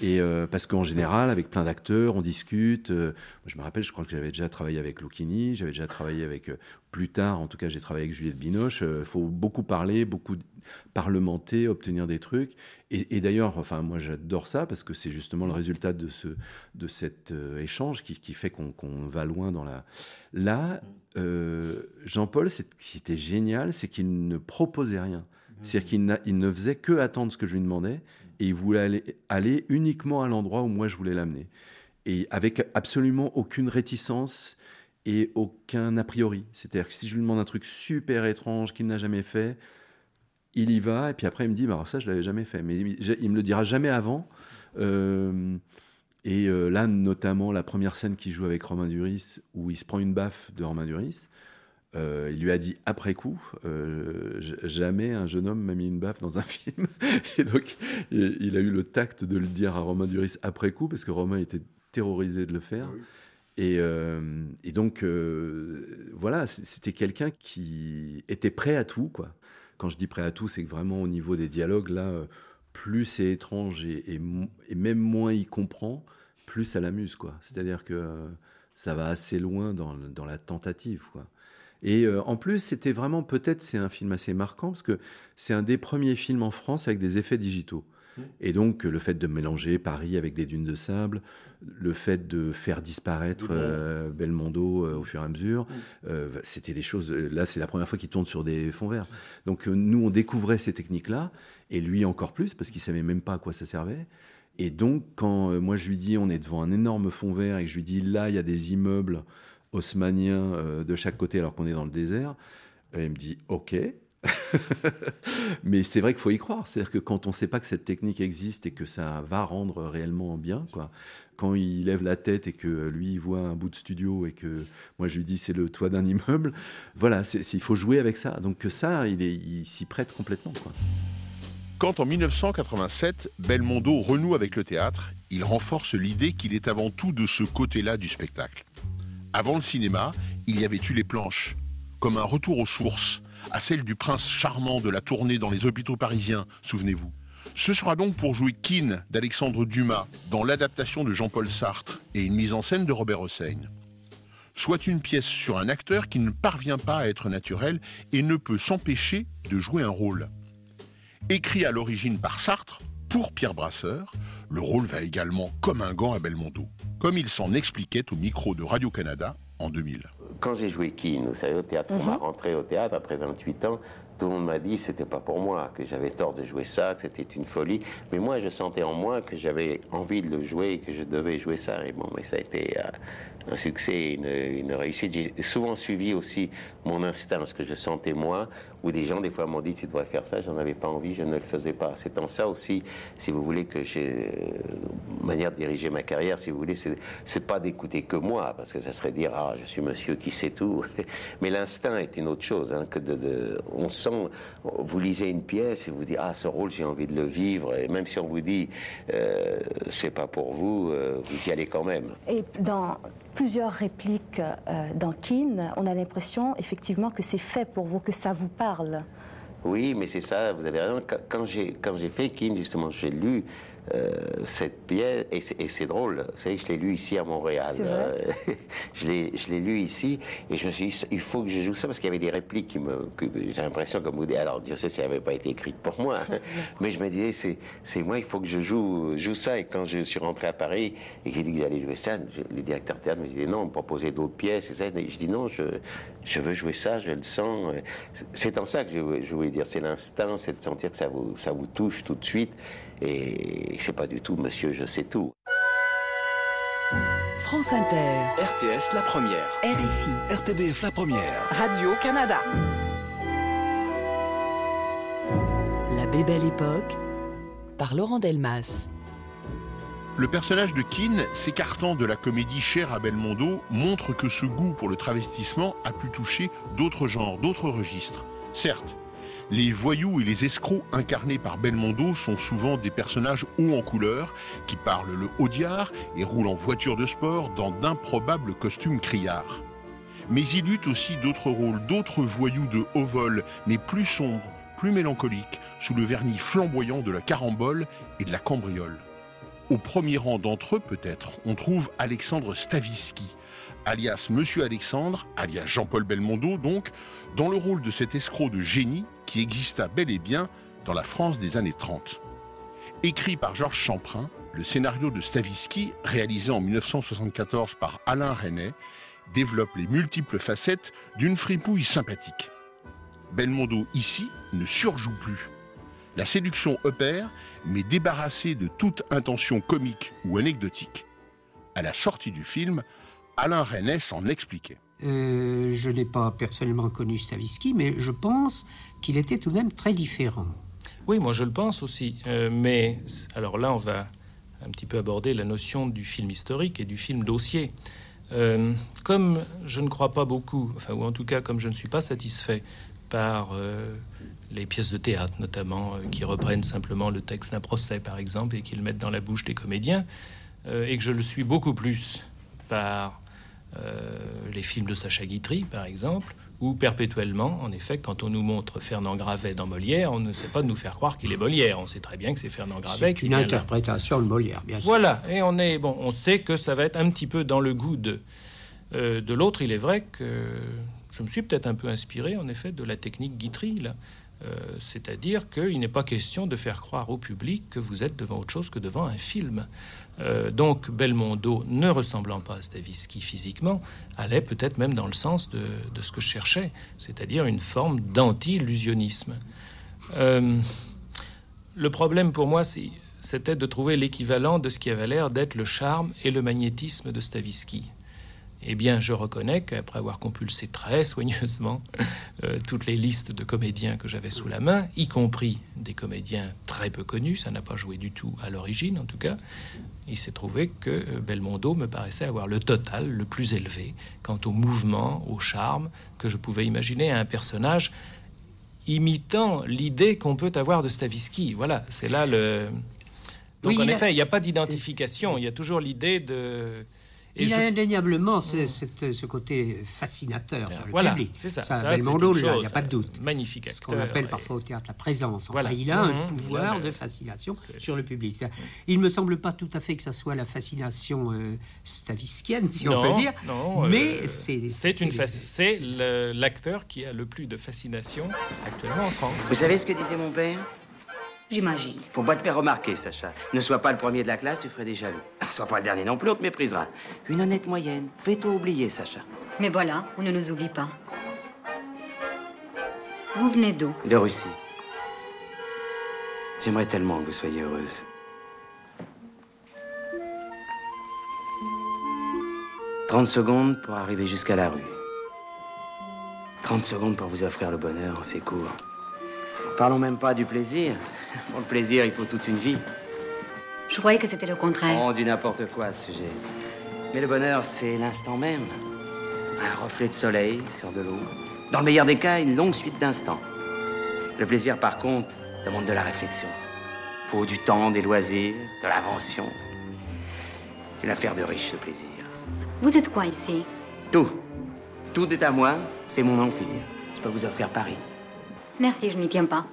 Et euh, parce qu'en général, avec plein d'acteurs, on discute. euh, je me rappelle, je crois que j'avais déjà travaillé avec Lucchini, j'avais déjà travaillé avec euh, plus tard, en tout cas, j'ai travaillé avec Juliette Binoche. Il faut beaucoup parler, beaucoup parlementer, obtenir des trucs. Et, et d'ailleurs, enfin, moi, j'adore ça parce que c'est justement le résultat de ce de cet euh, échange qui, qui fait qu'on va loin dans la. Là, euh, Jean-Paul, ce qui était génial, c'est qu'il ne proposait rien. C'est-à-dire qu'il ne faisait que attendre ce que je lui demandais et il voulait aller, uniquement à l'endroit où moi je voulais l'amener. Et avec absolument aucune réticence et aucun a priori. C'est-à-dire que si je lui demande un truc super étrange qu'il n'a jamais fait, il y va et puis après il me dit bah alors ça je l'avais jamais fait mais il, il me le dira jamais avant Euh, et euh, là notamment la première scène qu'il joue avec Romain Duris où il se prend une baffe de Romain Duris euh, il lui a dit après coup, euh, jamais un jeune homme m'a mis une baffe dans un [LAUGHS] film. Et donc, il il a eu le tact de le dire à Romain Duris après coup, parce que Romain était terrorisé de le faire. Et, euh, et donc, voilà, c'était quelqu'un qui était prêt à tout, quoi. Quand je dis prêt à tout, c'est que vraiment au niveau des dialogues, là, plus c'est étrange et, et même moins il comprend, plus ça l'amuse, quoi. C'est-à-dire que ça va assez loin dans, dans la tentative, quoi. Et euh, en plus, c'était vraiment, peut-être, c'est un film assez marquant, parce que c'est un des premiers films en France avec des effets digitaux. Et donc, le fait de mélanger Paris avec des dunes de sable, le fait de faire disparaître euh, Belmondo euh, au fur et à mesure, euh, c'était des choses. Là, c'est la première fois qu'il tourne sur des fonds verts. Donc, nous, on découvrait ces techniques-là, et lui encore plus, parce qu'il savait même pas à quoi ça servait. Et donc, quand moi je lui dis, on est devant un énorme fond vert, et que je lui dis, là, il y a des immeubles euh, de chaque côté, alors qu'on est dans le désert, il me dit, ok. [LAUGHS] Mais c'est vrai qu'il faut y croire. C'est-à-dire que quand on ne sait pas que cette technique existe et que ça va rendre réellement bien, quoi, quand il lève la tête et que lui il voit un bout de studio et que moi je lui dis c'est le toit d'un [LAUGHS] immeuble, voilà, c'est- il faut jouer avec ça. Donc ça, il, s'y prête complètement. Quand en 1987, Belmondo renoue avec le théâtre, il renforce l'idée qu'il est avant tout de ce côté-là du spectacle. Avant le cinéma, il y avait eu les planches, comme un retour aux sources, à celle du prince charmant de la tournée dans les hôpitaux parisiens, souvenez-vous. Ce sera donc pour jouer Keane d'Alexandre Dumas dans l'adaptation de Jean-Paul Sartre et une mise en scène de Robert Hossein. Soit une pièce sur un acteur qui ne parvient pas à être naturel et ne peut s'empêcher de jouer un rôle. Écrit à l'origine par Sartre, pour Pierre Brasseur, le rôle va également comme un gant à Belmondo, comme il s'en expliquait au micro de Radio-Canada en 2000. Quand j'ai joué Keane, vous savez, au théâtre, on Mhm. m'a rentré au théâtre après 28 ans, tout le monde m'a dit que c'était pas pour moi, que j'avais tort de jouer ça, que c'était une folie. Mais moi, je sentais en moi que j'avais envie de le jouer et que je devais jouer ça. Et bon, mais ça a été euh, un succès, une, une réussite. J'ai souvent suivi aussi mon instinct, ce que je sentais moi, Ou des gens, des fois, m'ont dit tu devrais faire ça, j'en avais pas envie, je ne le faisais pas. C'est en ça aussi, si vous voulez, que j'ai euh, manière de diriger ma carrière, si vous voulez, c'est, pas d'écouter que moi, parce que ça serait dire ah je suis monsieur qui sait tout. [LAUGHS] Mais l'instinct est une autre chose. hein, que de, de- on sent, vous lisez une pièce et vous dites ah ce rôle j'ai envie de le vivre. Et même si on vous dit euh, c'est pas pour vous, euh, vous y allez quand même. Et dans plusieurs répliques euh, dans Keane, on a l'impression effectivement que c'est fait pour vous, que ça vous parle. Oui, mais c'est ça, vous avez raison. Quand- j'ai, fait Keane, justement, j'ai lu euh, cette pièce, et c'est, drôle, vous savez, je l'ai lu ici à Montréal. Euh, [LAUGHS] je, l'ai, lu ici, et je me suis dit, il faut que je joue ça, parce qu'il y avait des répliques qui me, que j'ai l'impression, comme vous dites, alors Dieu sait si n'avaient pas été écrites pour moi, [LAUGHS] [LAUGHS] mais je me disais, c'est, moi, il faut que je joue, joue ça. Et quand je suis rentré à Paris, et que j'ai dit que j'allais jouer ça, je- les directeurs de théâtre me disaient non, on me proposait d'autres pièces, et ça, et je dis non, je, je veux jouer ça, je le sens. euh, C'est- en ça que je, voulais- je voulais dire, c'est l'instinct, c'est de sentir que ça vous, ça vous touche tout de suite, et c'est pas du tout monsieur, je sais tout. France Inter, RTS La Première. RFI, RTBF La Première. Radio-Canada. La Bébelle Époque, par Laurent Delmas. Le personnage de Keane, s'écartant de la comédie chère à Belmondo, montre que ce goût pour le travestissement a pu toucher d'autres genres, d'autres registres. Certes, les voyous et les escrocs incarnés par Belmondo sont souvent des personnages hauts en couleur, qui parlent le audiard et roulent en voiture de sport dans d'improbables costumes criards. Mais il eut aussi d'autres rôles, d'autres voyous de haut vol, mais plus sombres, plus mélancoliques, sous le vernis flamboyant de la carambole et de la cambriole. Au premier rang d'entre eux, peut-être, on trouve Alexandre Stavisky, alias Monsieur Alexandre, alias Jean-Paul Belmondo, donc, dans le rôle de cet escroc de génie qui exista bel et bien dans la France des années 30. Écrit par Georges Champrin, le scénario de Stavisky, réalisé en 1974 par Alain Resnais, développe les multiples facettes d'une fripouille sympathique. Belmondo, ici, ne surjoue plus. La séduction opère, mais débarrassée de toute intention comique ou anecdotique. À la sortie du film, Alain Resnais s'en expliquait. Euh, je n'ai pas personnellement connu Stavisky, mais je pense qu'il était tout de même très différent. Oui, moi je le pense aussi. Euh, mais alors là, on va un petit peu aborder la notion du film historique et du film dossier. Euh, comme je ne crois pas beaucoup, enfin, ou en tout cas comme je ne suis pas satisfait par euh, les pièces de théâtre, notamment, euh, qui reprennent simplement le texte d'un procès, par exemple, et qui le mettent dans la bouche des comédiens, euh, et que je le suis beaucoup plus par les films de Sacha Guitry, par exemple, où perpétuellement, en effet, quand on nous montre Fernand Gravet dans Molière, on ne sait pas de nous faire croire qu'il est Molière. On sait très bien que c'est Fernand Gravet C'est une interprétation de Molière, bien sûr. Voilà, et on est bon, on sait que ça va être un petit peu dans le goût de euh, de l'autre. Il est vrai que je me suis peut-être un peu inspiré, en effet, de la technique Guitry là. Euh, C'est-à-dire qu'il n'est pas question de faire croire au public que vous êtes devant autre chose que devant un film. Euh, donc Belmondo, ne ressemblant pas à Stavisky physiquement, allait peut-être même dans le sens de, ce que je cherchais, c'est-à-dire une forme d'anti-illusionnisme. Euh, le problème pour moi, c'était de trouver l'équivalent de ce qui avait l'air d'être le charme et le magnétisme de Stavisky. Eh bien, je reconnais qu'après avoir compulsé très soigneusement [LAUGHS] euh, toutes les listes de comédiens que j'avais sous la main, y compris des comédiens très peu connus, ça n'a pas joué du tout à l'origine en tout cas, il s'est trouvé que euh, Belmondo me paraissait avoir le total le plus élevé quant au mouvement, au charme que je pouvais imaginer à un personnage imitant l'idée qu'on peut avoir de Stavisky. Voilà, c'est là le. Donc Oui, en effet, il n'y a pas d'identification, il y a toujours l'idée de. Et il je- a indéniablement ce, cette- ce côté fascinateur sur le Voilà, public. c'est ça. Ça, c'est Belmondo, une là, il n'y chose, a pas de doute. Magnifique Ce qu'on acteur appelle et- parfois au théâtre la présence. Enfin, Voilà. il a un Mhm. pouvoir Il a- de fascination sur le public. Ça- Il ne me semble pas tout à fait que ça soit la fascination euh, staviskienne, si on peut dire. non, mais euh, c'est c'est une c'est le- l'acteur qui a le plus de fascination actuellement en France. Vous savez ce que disait mon père? J'imagine. Faut pas te faire remarquer, Sacha. Ne sois pas le premier de la classe, tu ferais des jaloux. Sois pas le dernier non plus, on te méprisera. Une honnête moyenne. Fais-toi oublier, Sacha. Mais voilà, on ne nous oublie pas. Vous venez d'où? De Russie. J'aimerais tellement que vous soyez heureuse. Trente secondes pour arriver jusqu'à la rue. 30 secondes pour vous offrir le bonheur, c'est court. Parlons même pas du plaisir. Pour le plaisir, il faut toute une vie. Je croyais que c'était le contraire. On dit n'importe quoi à ce sujet. Mais le bonheur, c'est l'instant même. Un reflet de soleil sur de l'eau. Dans le meilleur des cas, une longue suite d'instants. Le plaisir, par contre, demande de la réflexion. Faut du temps, des loisirs, de l'invention. C'est une affaire de riche, ce plaisir. Vous êtes quoi ici? Tout. Tout est à moi, c'est mon empire. Je peux vous offrir Paris. Merci, je n'y tiens pas.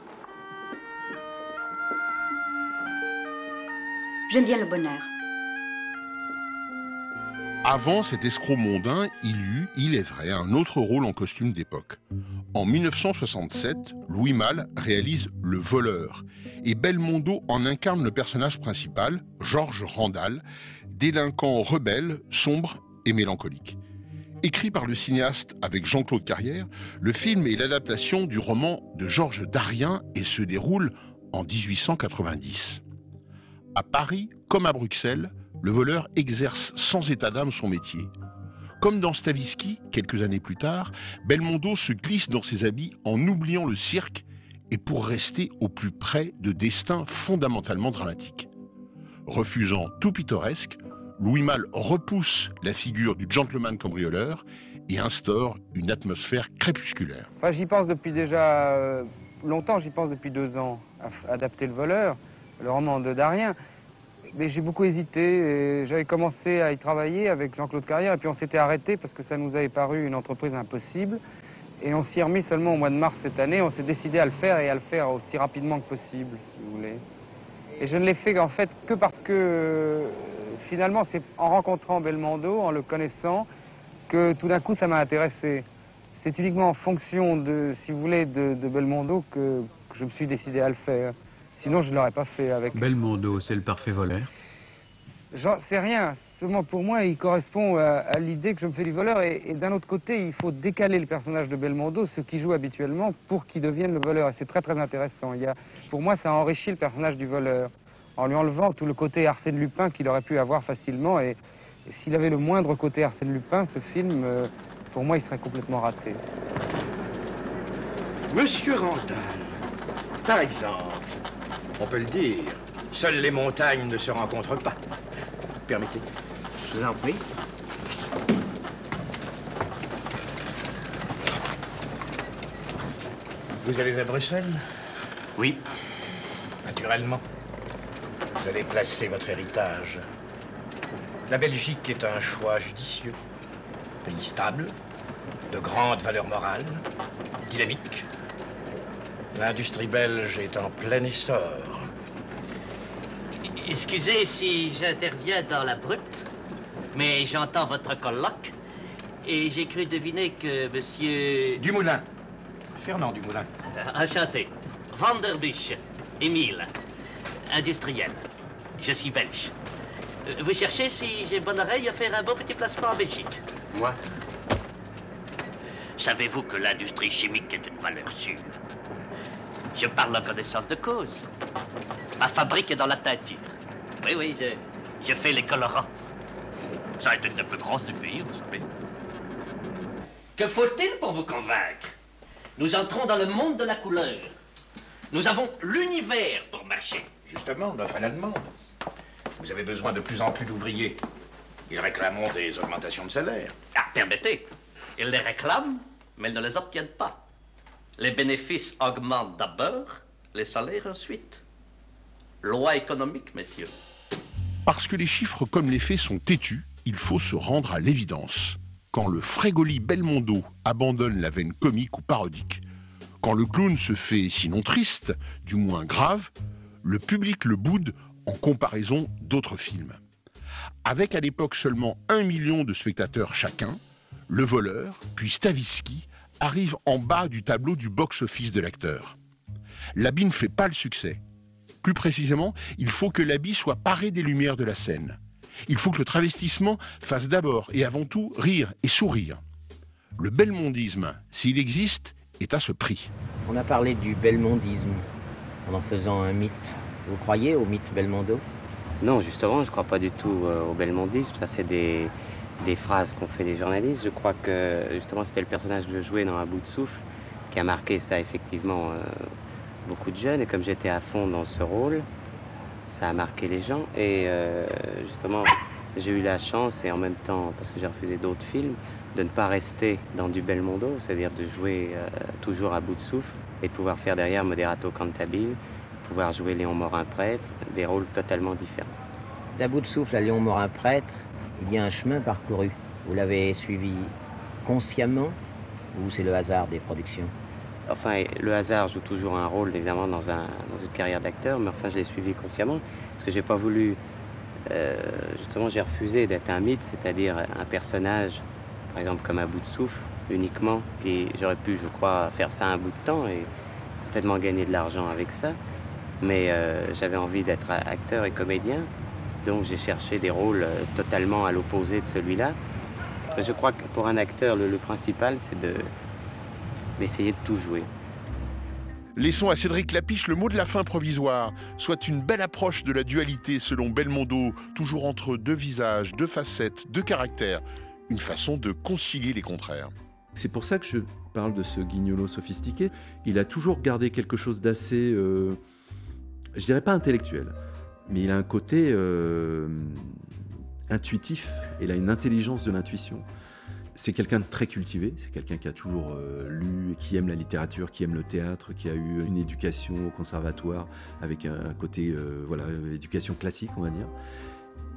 J'aime bien le bonheur. Avant cet escroc mondain, il eut, il est vrai, un autre rôle en costume d'époque. En 1967, Louis Malle réalise Le Voleur, et Belmondo en incarne le personnage principal, Georges Randall, délinquant rebelle, sombre et mélancolique. Écrit par le cinéaste avec Jean-Claude Carrière, le film est l'adaptation du roman de Georges Darien et se déroule en 1890. À Paris, comme à Bruxelles, le voleur exerce sans état d'âme son métier. Comme dans Stavisky, quelques années plus tard, Belmondo se glisse dans ses habits en oubliant le cirque et pour rester au plus près de destins fondamentalement dramatiques. Refusant tout pittoresque, Louis Malle repousse la figure du gentleman cambrioleur et instaure une atmosphère crépusculaire. Enfin, j'y pense depuis déjà euh, longtemps, j'y pense depuis deux ans, à adapter Le Voleur, le roman de Darien mais j'ai beaucoup hésité. J'avais commencé à y travailler avec Jean-Claude Carrière et puis on s'était arrêté parce que ça nous avait paru une entreprise impossible. Et on s'y est remis seulement au mois de mars cette année. On s'est décidé à le faire et à le faire aussi rapidement que possible, si vous voulez. Et je ne l'ai fait en fait que parce que finalement, c'est en rencontrant Belmondo, en le connaissant, que tout d'un coup ça m'a intéressé. C'est uniquement en fonction de, si vous voulez, de, Belmondo que je me suis décidé à le faire. Sinon, je ne l'aurais pas fait avec... Belmondo, c'est le parfait voleur J'en sais rien. Seulement, pour moi, il correspond à, l'idée que je me fais du voleur. Et, d'un autre côté, il faut décaler le personnage de Belmondo, ce qui joue habituellement, pour qu'il devienne le voleur. Et c'est très, très intéressant. Il y a, pour moi, ça enrichit le personnage du voleur, en lui enlevant tout le côté Arsène Lupin qu'il aurait pu avoir facilement. Et, s'il avait le moindre côté Arsène Lupin, ce film, euh, pour moi, il serait complètement raté. Monsieur Randall, par exemple, on peut le dire. Seules les montagnes ne se rencontrent pas. Permettez. Je vous en prie. Vous allez à Bruxelles? Oui. Naturellement. Vous allez placer votre héritage. La Belgique est un choix judicieux. Pays stable, de grande valeur morale, dynamique. L'industrie belge est en plein essor. Excusez si j'interviens dans la brute, mais j'entends votre colloque et j'ai cru deviner que monsieur... Dumoulin. Fernand Dumoulin. Enchanté. Vanderbusch. Émile. Industriel. Je suis belge. Euh, vous cherchez si j'ai bonne oreille à faire un bon petit placement en Belgique Moi Savez-vous que l'industrie chimique est une valeur sûre? Je parle en connaissance de cause. Ma fabrique est dans la teinture. Oui, oui, je, je fais les colorants. Ça a été une des plus grosses du pays, vous savez. Que faut-il pour vous convaincre? Nous entrons dans le monde de la couleur. Nous avons l'univers pour marcher. Justement, l'offre à la demande. Vous avez besoin de plus en plus d'ouvriers. Ils réclament des augmentations de salaire. Ah, permettez. Ils les réclament, mais ils ne les obtiennent pas. Les bénéfices augmentent d'abord, les salaires ensuite. Loi économique, messieurs. Parce que les chiffres comme les faits sont têtus, il faut se rendre à l'évidence. Quand le frégoli Belmondo abandonne la veine comique ou parodique, quand le clown se fait sinon triste, du moins grave, le public le boude en comparaison d'autres films. Avec à l'époque seulement un million de spectateurs chacun, Le Voleur, puis Stavisky, arrivent en bas du tableau du box-office de l'acteur. L'habit ne fait pas le succès, plus précisément, il faut que l'habit soit paré des lumières de la scène. Il faut que le travestissement fasse d'abord et avant tout rire et sourire. Le belmondisme, s'il existe, est à ce prix. On a parlé du belmondisme en en faisant un mythe. Vous croyez au mythe Belmondo? Non, justement, je ne crois pas du tout euh, au belmondisme. Ça, c'est des, phrases qu'ont fait les journalistes. Je crois que justement c'était le personnage que je jouais dans Un bout de souffle qui a marqué ça effectivement euh, beaucoup de jeunes. Et comme j'étais à fond dans ce rôle, ça a marqué les gens. Et euh, justement, j'ai eu la chance, et en même temps, parce que j'ai refusé d'autres films, de ne pas rester dans du Belmondo, c'est-à-dire de jouer toujours à bout de souffle et de pouvoir faire derrière Moderato Cantabile, pouvoir jouer Léon Morin prêtre, des rôles totalement différents. Bout de souffle à Léon Morin prêtre, il y a un chemin parcouru. Vous l'avez suivi consciemment ou c'est le hasard des productions? Enfin, le hasard joue toujours un rôle, évidemment, dans, un, dans une carrière d'acteur, mais enfin, je l'ai suivi consciemment, parce que j'ai pas voulu... euh, justement, j'ai refusé d'être un mythe, c'est-à-dire un personnage, par exemple, comme un bout de souffle, uniquement, et j'aurais pu, je crois, faire ça un bout de temps, et certainement gagner de l'argent avec ça, mais euh, j'avais envie d'être acteur et comédien, donc j'ai cherché des rôles euh, totalement à l'opposé de celui-là. Je crois que pour un acteur, le, le principal, c'est de d'essayer de tout jouer. Laissons à Cédric Lapiche le mot de la fin provisoire, soit une belle approche de la dualité selon Belmondo, toujours entre deux visages, deux facettes, deux caractères, une façon de concilier les contraires. C'est pour ça que je parle de ce guignolo sophistiqué. Il a toujours gardé quelque chose d'assez, euh, je dirais pas intellectuel, mais il a un côté euh, intuitif. Il a une intelligence de l'intuition. C'est quelqu'un de très cultivé, c'est quelqu'un qui a toujours euh, lu, qui aime la littérature, qui aime le théâtre, qui a eu une éducation au conservatoire avec un, côté, euh, voilà, éducation classique, on va dire.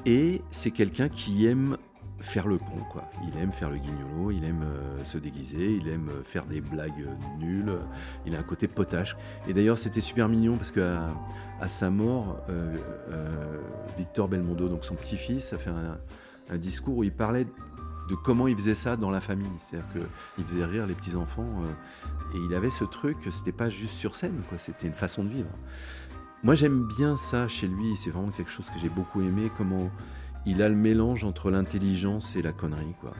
Et c'est quelqu'un qui aime faire le con, quoi. Il aime faire le guignolo, il aime euh, se déguiser, il aime euh, faire des blagues euh, nulles. Il a un côté potache. Et d'ailleurs, c'était super mignon parce qu'à à sa mort, Victor Belmondo, donc son petit-fils, a fait un, un discours où il parlait de comment il faisait ça dans la famille. C'est-à-dire qu'il faisait rire les petits-enfants. et il avait ce truc, c'était pas juste sur scène, quoi. C'était une façon de vivre. Moi, j'aime bien ça chez lui. C'est vraiment quelque chose que j'ai beaucoup aimé. Comment il a le mélange entre l'intelligence et la connerie, quoi.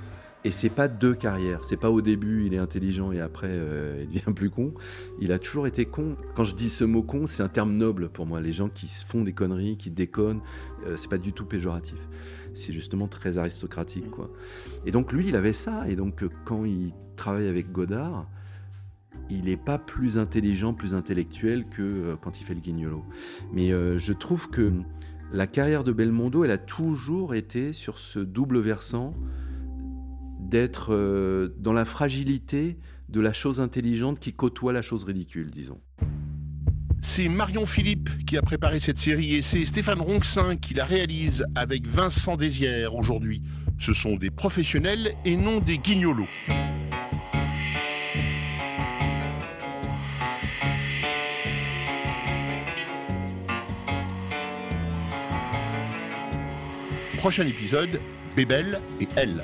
Et c'est pas deux carrières. C'est pas au début il est intelligent et après euh, il devient plus con. Il a toujours été con. Quand je dis ce mot con, c'est un terme noble pour moi. Les gens qui se font des conneries, qui déconnent, euh, c'est pas du tout péjoratif. C'est justement très aristocratique, quoi. Et donc lui, il avait ça. Et donc euh, quand il travaille avec Godard, il n'est pas plus intelligent, plus intellectuel que euh, quand il fait le guignolo. Mais je trouve que la carrière de Belmondo, elle a toujours été sur ce double versant d'être euh, dans la fragilité de la chose intelligente qui côtoie la chose ridicule, disons. C'est Marion Philippe qui a préparé cette série et c'est Stéphane Ronxin qui la réalise avec Vincent Désière aujourd'hui. Ce sont des professionnels et non des guignolos. Prochain épisode, Bébel et elle.